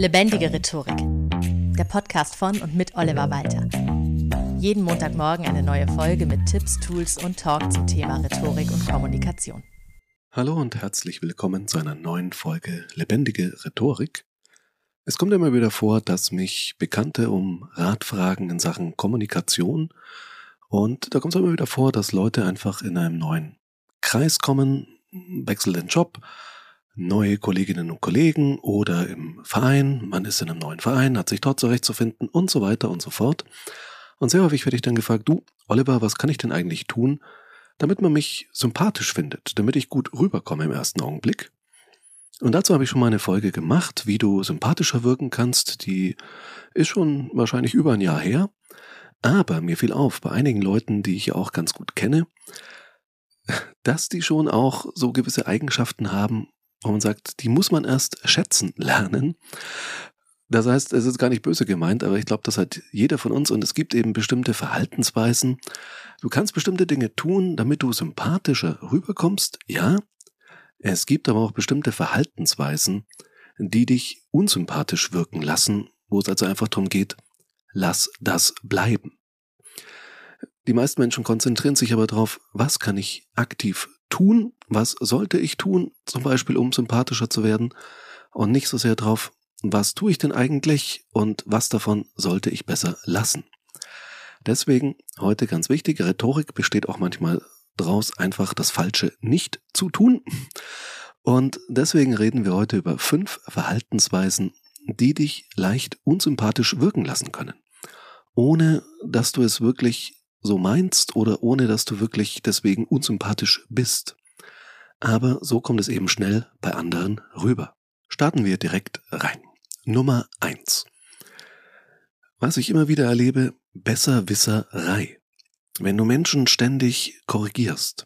Lebendige Rhetorik. Der Podcast von und mit Oliver Walter. Jeden Montagmorgen eine neue Folge mit Tipps, Tools und Talk zum Thema Rhetorik und Kommunikation. Hallo und herzlich willkommen zu einer neuen Folge Lebendige Rhetorik. Es kommt immer wieder vor, dass mich Bekannte um Rat fragen in Sachen Kommunikation und da kommt es immer wieder vor, dass Leute einfach in einem neuen Kreis kommen, wechseln den Job, neue Kolleginnen und Kollegen oder im Verein, man ist in einem neuen Verein, hat sich dort zurechtzufinden und so weiter und so fort. Und sehr häufig werde ich dann gefragt, du, Oliver, was kann ich denn eigentlich tun, damit man mich sympathisch findet, damit ich gut rüberkomme im ersten Augenblick? Und dazu habe ich schon mal eine Folge gemacht, wie du sympathischer wirken kannst. Die ist schon wahrscheinlich über ein Jahr her. Aber mir fiel auf, bei einigen Leuten, die ich auch ganz gut kenne, dass die schon auch so gewisse Eigenschaften haben, wo man sagt, die muss man erst schätzen lernen. Das heißt, es ist gar nicht böse gemeint, aber ich glaube, das hat jeder von uns und es gibt eben bestimmte Verhaltensweisen. Du kannst bestimmte Dinge tun, damit du sympathischer rüberkommst, ja. Es gibt aber auch bestimmte Verhaltensweisen, die dich unsympathisch wirken lassen, wo es also einfach darum geht, lass das bleiben. Die meisten Menschen konzentrieren sich aber darauf, was kann ich aktiv tun, was sollte ich tun, zum Beispiel um sympathischer zu werden, und nicht so sehr darauf, was tue ich denn eigentlich und was davon sollte ich besser lassen. Deswegen heute ganz wichtig, Rhetorik besteht auch manchmal daraus, einfach das Falsche nicht zu tun. Und deswegen reden wir heute über fünf Verhaltensweisen, die dich leicht unsympathisch wirken lassen können, ohne dass du es wirklich so meinst oder ohne dass du wirklich deswegen unsympathisch bist. Aber so kommt es eben schnell bei anderen rüber. Starten wir direkt rein. Nummer eins. Was ich immer wieder erlebe, Besserwisserei. Wenn du Menschen ständig korrigierst,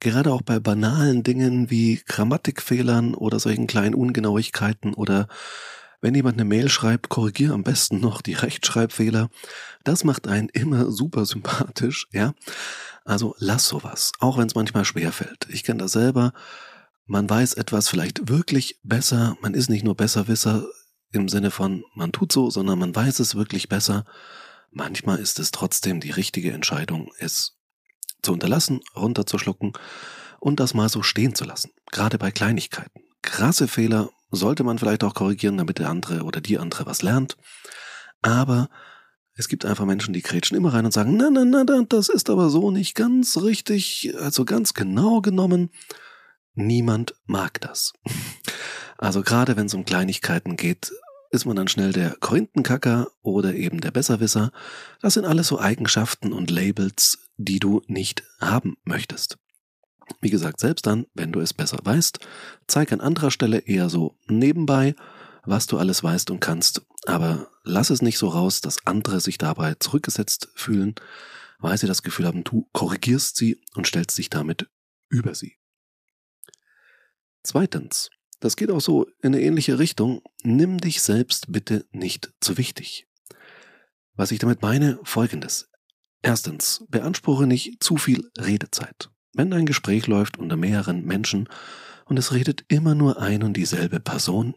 gerade auch bei banalen Dingen wie Grammatikfehlern oder solchen kleinen Ungenauigkeiten oder wenn jemand eine Mail schreibt, korrigier am besten noch die Rechtschreibfehler. Das macht einen immer super sympathisch, ja. Also lass sowas, auch wenn es manchmal schwer fällt. Ich kenne das selber. Man weiß etwas vielleicht wirklich besser. Man ist nicht nur Besserwisser im Sinne von man tut so, sondern man weiß es wirklich besser. Manchmal ist es trotzdem die richtige Entscheidung, es zu unterlassen, runterzuschlucken und das mal so stehen zu lassen. Gerade bei Kleinigkeiten. Krasse Fehler sollte man vielleicht auch korrigieren, damit der andere oder die andere was lernt. Aber es gibt einfach Menschen, die kretschen immer rein und sagen, na, na, na, das ist aber so nicht ganz richtig, also ganz genau genommen. Niemand mag das. Also gerade wenn es um Kleinigkeiten geht, ist man dann schnell der Korinthenkacker oder eben der Besserwisser. Das sind alles so Eigenschaften und Labels, die du nicht haben möchtest. Wie gesagt, selbst dann, wenn du es besser weißt, zeig an anderer Stelle eher so nebenbei, was du alles weißt und kannst, aber lass es nicht so raus, dass andere sich dabei zurückgesetzt fühlen, weil sie das Gefühl haben, du korrigierst sie und stellst dich damit über sie. Zweitens, das geht auch so in eine ähnliche Richtung, nimm dich selbst bitte nicht zu wichtig. Was ich damit meine, folgendes. Erstens, beanspruche nicht zu viel Redezeit. Wenn ein Gespräch läuft unter mehreren Menschen und es redet immer nur ein und dieselbe Person,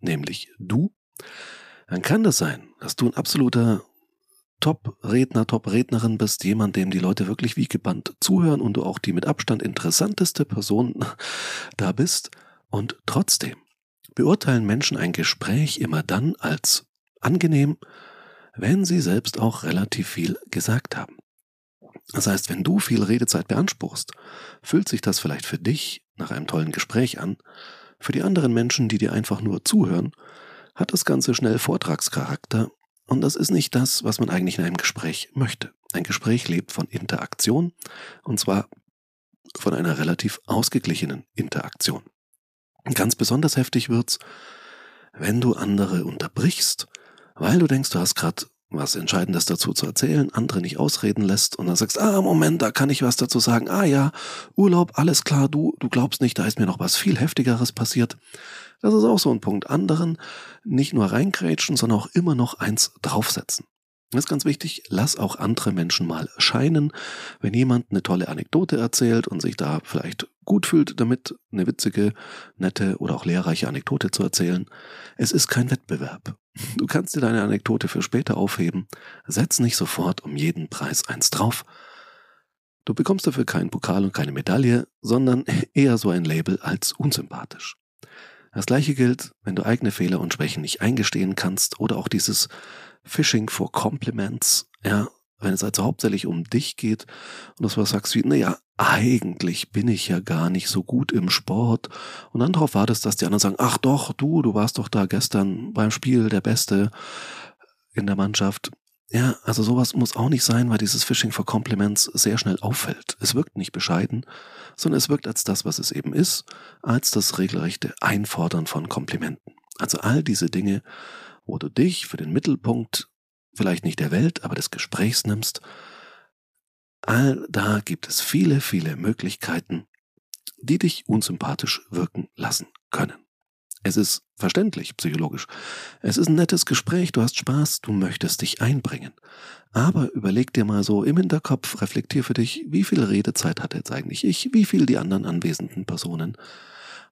nämlich du, dann kann das sein, dass du ein absoluter Top-Redner, Top-Rednerin bist, jemand, dem die Leute wirklich wie gebannt zuhören und du auch die mit Abstand interessanteste Person da bist. Und trotzdem beurteilen Menschen ein Gespräch immer dann als angenehm, wenn sie selbst auch relativ viel gesagt haben. Das heißt, wenn du viel Redezeit beanspruchst, fühlt sich das vielleicht für dich nach einem tollen Gespräch an. Für die anderen Menschen, die dir einfach nur zuhören, hat das Ganze schnell Vortragscharakter und das ist nicht das, was man eigentlich in einem Gespräch möchte. Ein Gespräch lebt von Interaktion und zwar von einer relativ ausgeglichenen Interaktion. Ganz besonders heftig wird's, wenn du andere unterbrichst, weil du denkst, du hast gerade was Entscheidendes dazu zu erzählen, andere nicht ausreden lässt und dann sagst, ah, Moment, da kann ich was dazu sagen. Ah ja, Urlaub, alles klar, du, du glaubst nicht, da ist mir noch was viel Heftigeres passiert. Das ist auch so ein Punkt. Anderen nicht nur reinkrätschen, sondern auch immer noch eins draufsetzen. Das ist ganz wichtig, lass auch andere Menschen mal scheinen. Wenn jemand eine tolle Anekdote erzählt und sich da vielleicht gut fühlt, damit eine witzige, nette oder auch lehrreiche Anekdote zu erzählen, es ist kein Wettbewerb. Du kannst dir deine Anekdote für später aufheben. Setz nicht sofort um jeden Preis eins drauf. Du bekommst dafür keinen Pokal und keine Medaille, sondern eher so ein Label als unsympathisch. Das gleiche gilt, wenn du eigene Fehler und Schwächen nicht eingestehen kannst oder auch dieses Phishing for Compliments, ja, wenn es also hauptsächlich um dich geht und du was sagst wie, naja, eigentlich bin ich ja gar nicht so gut im Sport und dann darauf wartest, dass die anderen sagen, ach doch, du, du warst doch da gestern beim Spiel der Beste in der Mannschaft. Ja, also sowas muss auch nicht sein, weil dieses Phishing for Compliments sehr schnell auffällt. Es wirkt nicht bescheiden, sondern es wirkt als das, was es eben ist, als das regelrechte Einfordern von Komplimenten. Also all diese Dinge, wo du dich für den Mittelpunkt vielleicht nicht der Welt, aber des Gesprächs nimmst, all da gibt es viele, viele Möglichkeiten, die dich unsympathisch wirken lassen können. Es ist verständlich, psychologisch. Es ist ein nettes Gespräch, du hast Spaß, du möchtest dich einbringen. Aber überleg dir mal so im Hinterkopf, reflektier für dich, wie viel Redezeit hat jetzt eigentlich ich, wie viel die anderen anwesenden Personen.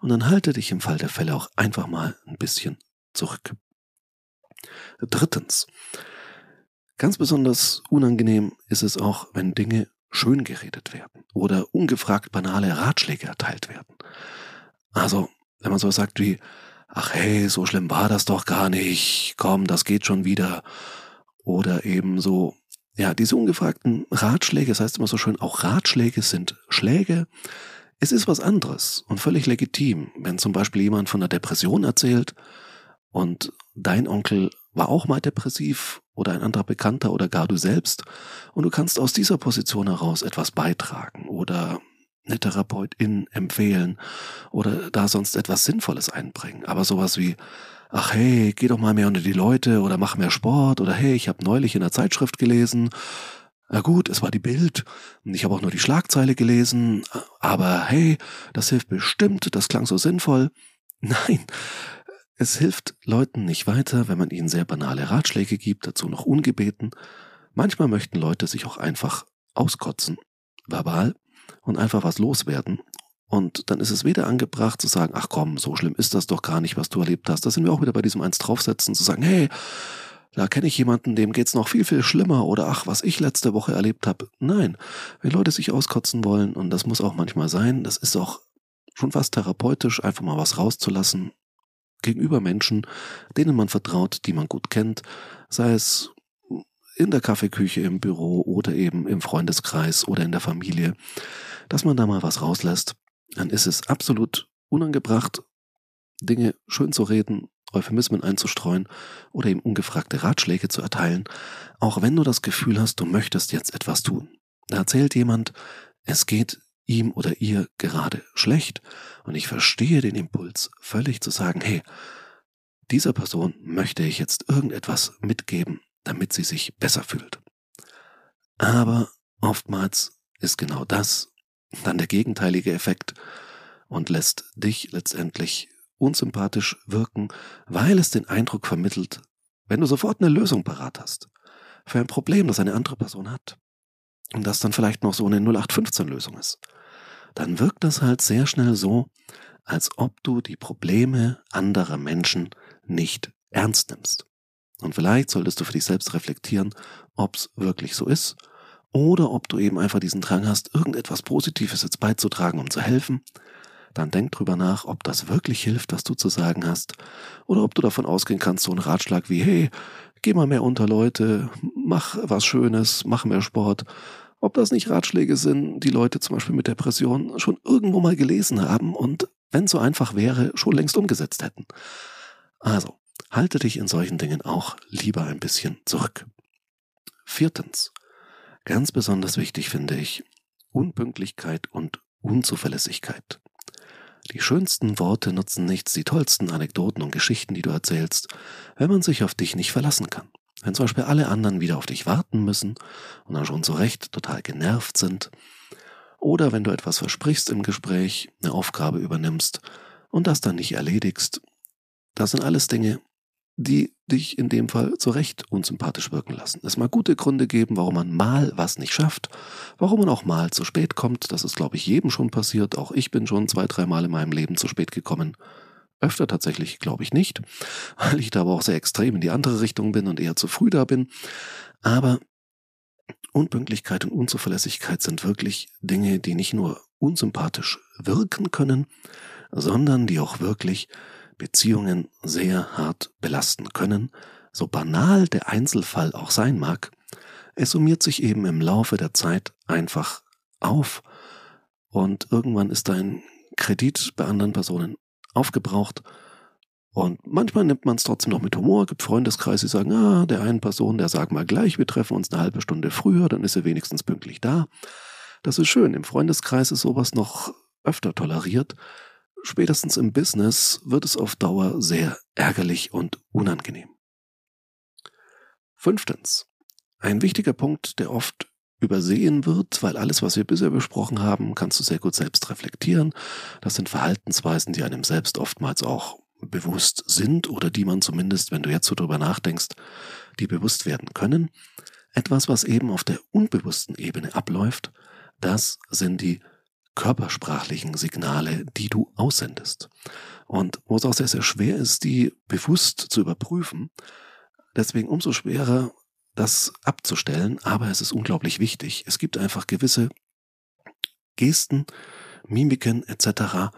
Und dann halte dich im Fall der Fälle auch einfach mal ein bisschen zurück. Drittens. Ganz besonders unangenehm ist es auch, wenn Dinge schön geredet werden oder ungefragt banale Ratschläge erteilt werden. Also, wenn man so sagt wie, ach hey, so schlimm war das doch gar nicht, komm, das geht schon wieder. Oder eben so, ja, diese ungefragten Ratschläge, das heißt immer so schön, auch Ratschläge sind Schläge. Es ist was anderes und völlig legitim, wenn zum Beispiel jemand von einer Depression erzählt und dein Onkel war auch mal depressiv oder ein anderer Bekannter oder gar du selbst und du kannst aus dieser Position heraus etwas beitragen oder eine Therapeutin empfehlen oder da sonst etwas Sinnvolles einbringen. Aber sowas wie, ach hey, geh doch mal mehr unter die Leute oder mach mehr Sport oder hey, ich habe neulich in der Zeitschrift gelesen. Na gut, es war die Bild und ich habe auch nur die Schlagzeile gelesen, aber hey, das hilft bestimmt, das klang so sinnvoll. Nein, es hilft Leuten nicht weiter, wenn man ihnen sehr banale Ratschläge gibt, dazu noch ungebeten. Manchmal möchten Leute sich auch einfach auskotzen, verbal, und einfach was loswerden. Und dann ist es weder angebracht zu sagen, ach komm, so schlimm ist das doch gar nicht, was du erlebt hast. Da sind wir auch wieder bei diesem eins draufsetzen, zu sagen, hey, da kenne ich jemanden, dem geht's noch viel, viel schlimmer oder ach, was ich letzte Woche erlebt habe. Nein, wenn Leute sich auskotzen wollen, und das muss auch manchmal sein, das ist auch schon fast therapeutisch, einfach mal was rauszulassen gegenüber Menschen, denen man vertraut, die man gut kennt, sei es in der Kaffeeküche im Büro oder eben im Freundeskreis oder in der Familie, dass man da mal was rauslässt, dann ist es absolut unangebracht, Dinge schön zu reden, Euphemismen einzustreuen oder ihm ungefragte Ratschläge zu erteilen, auch wenn du das Gefühl hast, du möchtest jetzt etwas tun. Da erzählt jemand, es geht ihm oder ihr gerade schlecht und ich verstehe den Impuls völlig zu sagen, hey, dieser Person möchte ich jetzt irgendetwas mitgeben, damit sie sich besser fühlt. Aber oftmals ist genau das dann der gegenteilige Effekt und lässt dich letztendlich unsympathisch wirken, weil es den Eindruck vermittelt, wenn du sofort eine Lösung parat hast für ein Problem, das eine andere Person hat und das dann vielleicht noch so eine 0815-Lösung ist, dann wirkt das halt sehr schnell so, als ob du die Probleme anderer Menschen nicht ernst nimmst. Und vielleicht solltest du für dich selbst reflektieren, ob es wirklich so ist oder ob du eben einfach diesen Drang hast, irgendetwas Positives jetzt beizutragen, um zu helfen. Dann denk drüber nach, ob das wirklich hilft, was du zu sagen hast, oder ob du davon ausgehen kannst, so ein Ratschlag wie, hey, geh mal mehr unter Leute, mach was Schönes, mach mehr Sport, ob das nicht Ratschläge sind, die Leute zum Beispiel mit Depressionen schon irgendwo mal gelesen haben und, wenn so einfach wäre, schon längst umgesetzt hätten. Also, halte dich in solchen Dingen auch lieber ein bisschen zurück. Viertens. Ganz besonders wichtig finde ich Unpünktlichkeit und Unzuverlässigkeit. Die schönsten Worte nutzen nichts, die tollsten Anekdoten und Geschichten, die du erzählst, wenn man sich auf dich nicht verlassen kann. Wenn zum Beispiel alle anderen wieder auf dich warten müssen und dann schon zu Recht total genervt sind. Oder wenn du etwas versprichst im Gespräch, eine Aufgabe übernimmst und das dann nicht erledigst. Das sind alles Dinge, die dich in dem Fall zu Recht unsympathisch wirken lassen. Es mag gute Gründe geben, warum man mal was nicht schafft, warum man auch mal zu spät kommt. Das ist, glaube ich, jedem schon passiert. Auch ich bin schon zwei, dreimal in meinem Leben zu spät gekommen. Öfter tatsächlich glaube ich nicht, weil ich da aber auch sehr extrem in die andere Richtung bin und eher zu früh da bin. Aber Unpünktlichkeit und Unzuverlässigkeit sind wirklich Dinge, die nicht nur unsympathisch wirken können, sondern die auch wirklich Beziehungen sehr hart belasten können, so banal der Einzelfall auch sein mag, es summiert sich eben im Laufe der Zeit einfach auf und irgendwann ist dein Kredit bei anderen Personen aufgebraucht und manchmal nimmt man es trotzdem noch mit Humor, gibt Freundeskreise, die sagen, ah, der einen Person, der sagt mal gleich, wir treffen uns eine halbe Stunde früher, dann ist er wenigstens pünktlich da. Das ist schön, im Freundeskreis ist sowas noch öfter toleriert, spätestens im Business wird es auf Dauer sehr ärgerlich und unangenehm. Fünftens. Ein wichtiger Punkt, der oft übersehen wird, weil alles, was wir bisher besprochen haben, kannst du sehr gut selbst reflektieren. Das sind Verhaltensweisen, die einem selbst oftmals auch bewusst sind oder die man zumindest, wenn du jetzt so drüber nachdenkst, die bewusst werden können. Etwas, was eben auf der unbewussten Ebene abläuft, das sind die körpersprachlichen Signale, die du aussendest. Und wo es auch sehr, sehr schwer ist, die bewusst zu überprüfen. Deswegen umso schwerer, das abzustellen, aber es ist unglaublich wichtig. Es gibt einfach gewisse Gesten, Mimiken etc.,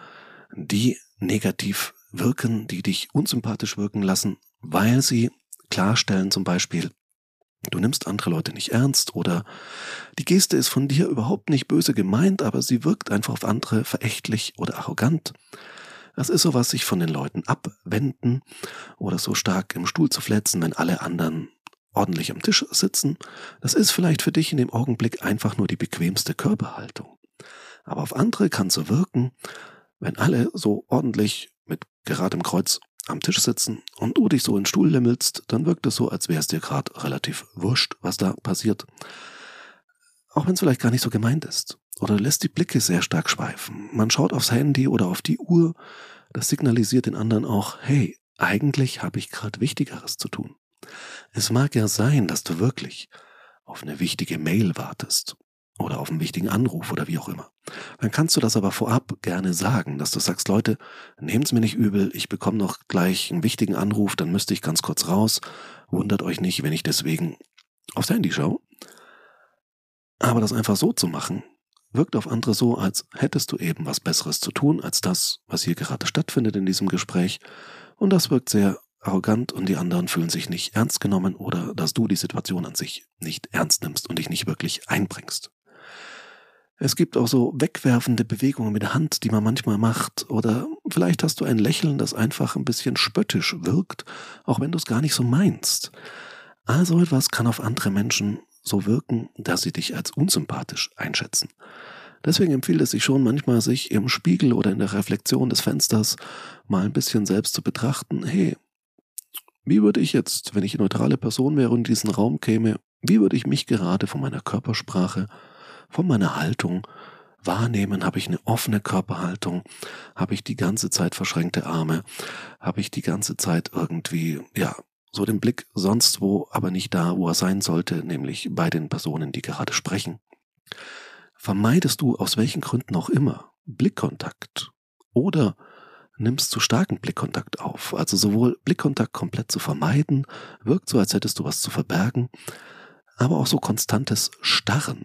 die negativ wirken, die dich unsympathisch wirken lassen, weil sie klarstellen zum Beispiel, Du nimmst andere Leute nicht ernst oder die Geste ist von dir überhaupt nicht böse gemeint, aber sie wirkt einfach auf andere verächtlich oder arrogant. Das ist sowas, sich von den Leuten abwenden oder so stark im Stuhl zu fletzen, wenn alle anderen ordentlich am Tisch sitzen. Das ist vielleicht für dich in dem Augenblick einfach nur die bequemste Körperhaltung. Aber auf andere kann so wirken, wenn alle so ordentlich mit geradem Kreuz am Tisch sitzen und du dich so in den Stuhl limmelst, dann wirkt es so, als wäre es dir gerade relativ wurscht, was da passiert. Auch wenn es vielleicht gar nicht so gemeint ist. Oder lässt die Blicke sehr stark schweifen. Man schaut aufs Handy oder auf die Uhr. Das signalisiert den anderen auch, hey, eigentlich habe ich gerade Wichtigeres zu tun. Es mag ja sein, dass du wirklich auf eine wichtige Mail wartest oder auf einen wichtigen Anruf oder wie auch immer. Dann kannst du das aber vorab gerne sagen, dass du sagst, Leute, nehmt's mir nicht übel, ich bekomme noch gleich einen wichtigen Anruf, dann müsste ich ganz kurz raus. Wundert euch nicht, wenn ich deswegen aufs Handy schaue. Aber das einfach so zu machen, wirkt auf andere so, als hättest du eben was Besseres zu tun, als das, was hier gerade stattfindet in diesem Gespräch. Und das wirkt sehr arrogant und die anderen fühlen sich nicht ernst genommen oder dass du die Situation an sich nicht ernst nimmst und dich nicht wirklich einbringst. Es gibt auch so wegwerfende Bewegungen mit der Hand, die man manchmal macht. Oder vielleicht hast du ein Lächeln, das einfach ein bisschen spöttisch wirkt, auch wenn du es gar nicht so meinst. Also etwas kann auf andere Menschen so wirken, dass sie dich als unsympathisch einschätzen. Deswegen empfiehlt es sich schon manchmal, sich im Spiegel oder in der Reflexion des Fensters mal ein bisschen selbst zu betrachten. Hey, wie würde ich jetzt, wenn ich eine neutrale Person wäre und in diesen Raum käme, wie würde ich mich gerade von meiner Körpersprache von meiner Haltung wahrnehmen? Habe ich eine offene Körperhaltung? Habe ich die ganze Zeit verschränkte Arme? Habe ich die ganze Zeit irgendwie, ja, so den Blick sonst wo, aber nicht da, wo er sein sollte, nämlich bei den Personen, die gerade sprechen? Vermeidest du aus welchen Gründen auch immer Blickkontakt oder nimmst zu starken Blickkontakt auf. Also sowohl Blickkontakt komplett zu vermeiden, wirkt so, als hättest du was zu verbergen, aber auch so konstantes Starren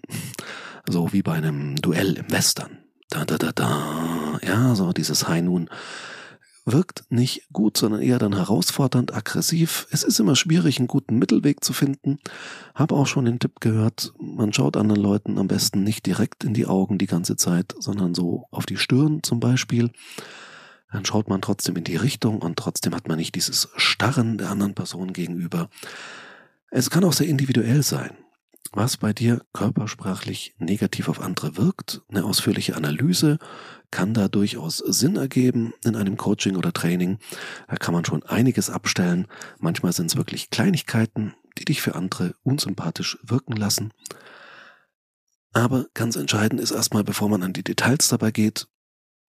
so wie bei einem Duell im Western. Da, da, da, da. Ja, so dieses High Noon wirkt nicht gut, sondern eher dann herausfordernd, aggressiv. Es ist immer schwierig, einen guten Mittelweg zu finden. Habe auch schon den Tipp gehört, man schaut anderen Leuten am besten nicht direkt in die Augen die ganze Zeit, sondern so auf die Stirn zum Beispiel. Dann schaut man trotzdem in die Richtung und trotzdem hat man nicht dieses Starren der anderen Person gegenüber. Es kann auch sehr individuell sein was bei dir körpersprachlich negativ auf andere wirkt. Eine ausführliche Analyse kann da durchaus Sinn ergeben in einem Coaching oder Training. Da kann man schon einiges abstellen. Manchmal sind es wirklich Kleinigkeiten, die dich für andere unsympathisch wirken lassen. Aber ganz entscheidend ist erstmal, bevor man an die Details dabei geht,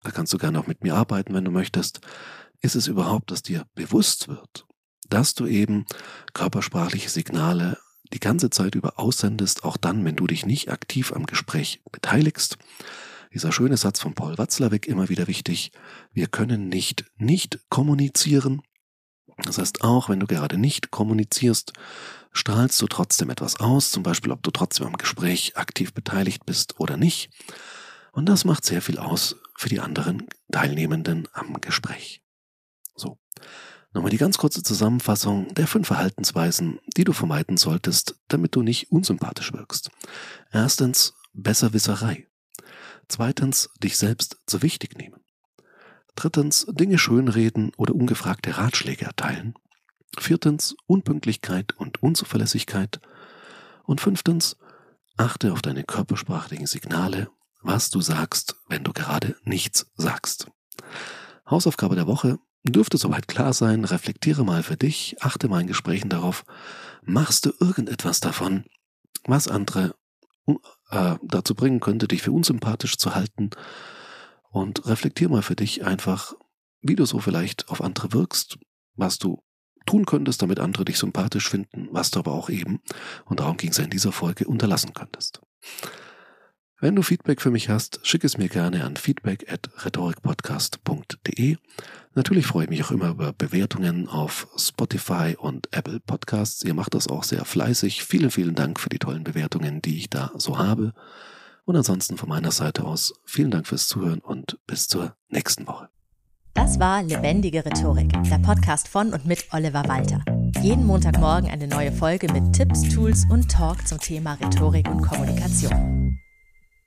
da kannst du gerne auch mit mir arbeiten, wenn du möchtest, ist es überhaupt, dass dir bewusst wird, dass du eben körpersprachliche Signale die ganze Zeit über aussendest, auch dann, wenn du dich nicht aktiv am Gespräch beteiligst. Dieser schöne Satz von Paul Watzlawick immer wieder wichtig. Wir können nicht nicht kommunizieren. Das heißt, auch wenn du gerade nicht kommunizierst, strahlst du trotzdem etwas aus, zum Beispiel ob du trotzdem am Gespräch aktiv beteiligt bist oder nicht. Und das macht sehr viel aus für die anderen Teilnehmenden am Gespräch. So. Nochmal die ganz kurze Zusammenfassung der fünf Verhaltensweisen, die du vermeiden solltest, damit du nicht unsympathisch wirkst. Erstens, Besserwisserei. Zweitens, dich selbst zu wichtig nehmen. Drittens, Dinge schönreden oder ungefragte Ratschläge erteilen. Viertens, Unpünktlichkeit und Unzuverlässigkeit. Und fünftens, achte auf deine körpersprachlichen Signale, was du sagst, wenn du gerade nichts sagst. Hausaufgabe der Woche, Dürfte soweit klar sein, reflektiere mal für dich, achte mal in Gesprächen darauf, machst du irgendetwas davon, was andere äh, dazu bringen könnte, dich für unsympathisch zu halten und reflektiere mal für dich einfach, wie du so vielleicht auf andere wirkst, was du tun könntest, damit andere dich sympathisch finden, was du aber auch eben, und darum ging es ja in dieser Folge, unterlassen könntest. Wenn du Feedback für mich hast, schick es mir gerne an feedback at rhetorikpodcast.de. Natürlich freue ich mich auch immer über Bewertungen auf Spotify und Apple Podcasts. Ihr macht das auch sehr fleißig. Vielen, vielen Dank für die tollen Bewertungen, die ich da so habe. Und ansonsten von meiner Seite aus vielen Dank fürs Zuhören und bis zur nächsten Woche. Das war Lebendige Rhetorik, der Podcast von und mit Oliver Walter. Jeden Montagmorgen eine neue Folge mit Tipps, Tools und Talk zum Thema Rhetorik und Kommunikation.